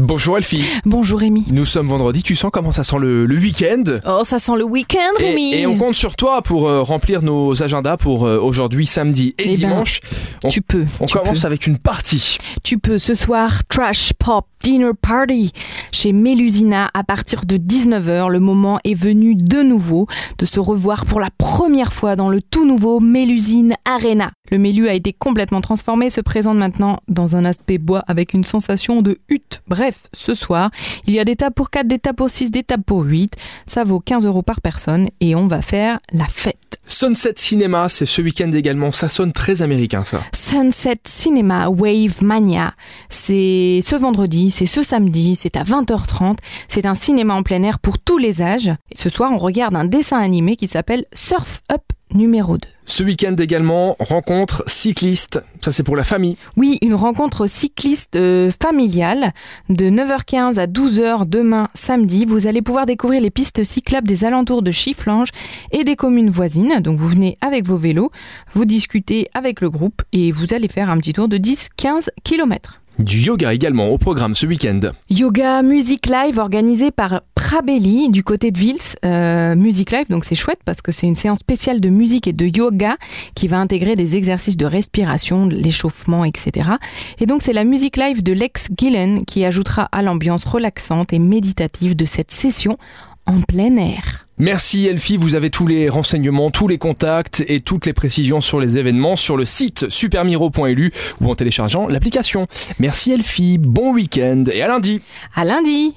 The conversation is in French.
Bonjour Elfie. Bonjour Rémi. Nous sommes vendredi, tu sens comment ça sent le, le week-end Oh, ça sent le week-end Rémi. et, et on compte sur toi pour euh, remplir nos agendas pour euh, aujourd'hui, samedi et Eh ben, dimanche. on- tu peux. On tu commence peux. avec une partie. Tu peux ce soir Trash Pop Dinner Party chez Mélusina à partir de 19h. Le moment est venu de nouveau de se revoir pour la première fois dans le tout nouveau Mélusine Arena. Le Mélu a été complètement transformé, se présente maintenant dans un aspect bois avec une sensation de hutte. Bref, ce soir, il y a des tables pour 4, des tables pour 6, des tables pour 8. Ça vaut 15 euros par personne et on va faire la fête. Sunset Cinéma, c'est ce week-end également. Ça sonne très américain ça. Sunset Cinema Wave Mania. C'est ce vendredi, c'est ce samedi, c'est à 20h30. C'est un cinéma en plein air pour tous les âges. Ce soir, on regarde un dessin animé qui s'appelle Surf Up numéro 2. Ce week-end également, rencontre cycliste. Ça c'est pour la famille. Oui, une rencontre cycliste euh, familiale de 9h15 à 12h demain samedi. Vous allez pouvoir découvrir les pistes cyclables des alentours de Chifflange et des communes voisines. Donc vous venez avec vos vélos, vous discutez avec le groupe et vous allez faire un petit tour de 10-15 km. Du yoga également au programme ce week-end. Yoga Music Live organisé par Prabelli du côté de Vils. Euh, Music Live, donc c'est chouette parce que c'est une séance spéciale de musique et de yoga qui va intégrer des exercices de respiration, de l'échauffement, etc. Et donc c'est la Music Live de Lex Gillen qui ajoutera à l'ambiance relaxante et méditative de cette session en plein air. Merci Elfie, vous avez tous les renseignements, tous les contacts et toutes les précisions sur les événements sur le site supermiro.lu ou en téléchargeant l'application. Merci Elfie, bon week-end et à lundi. À lundi!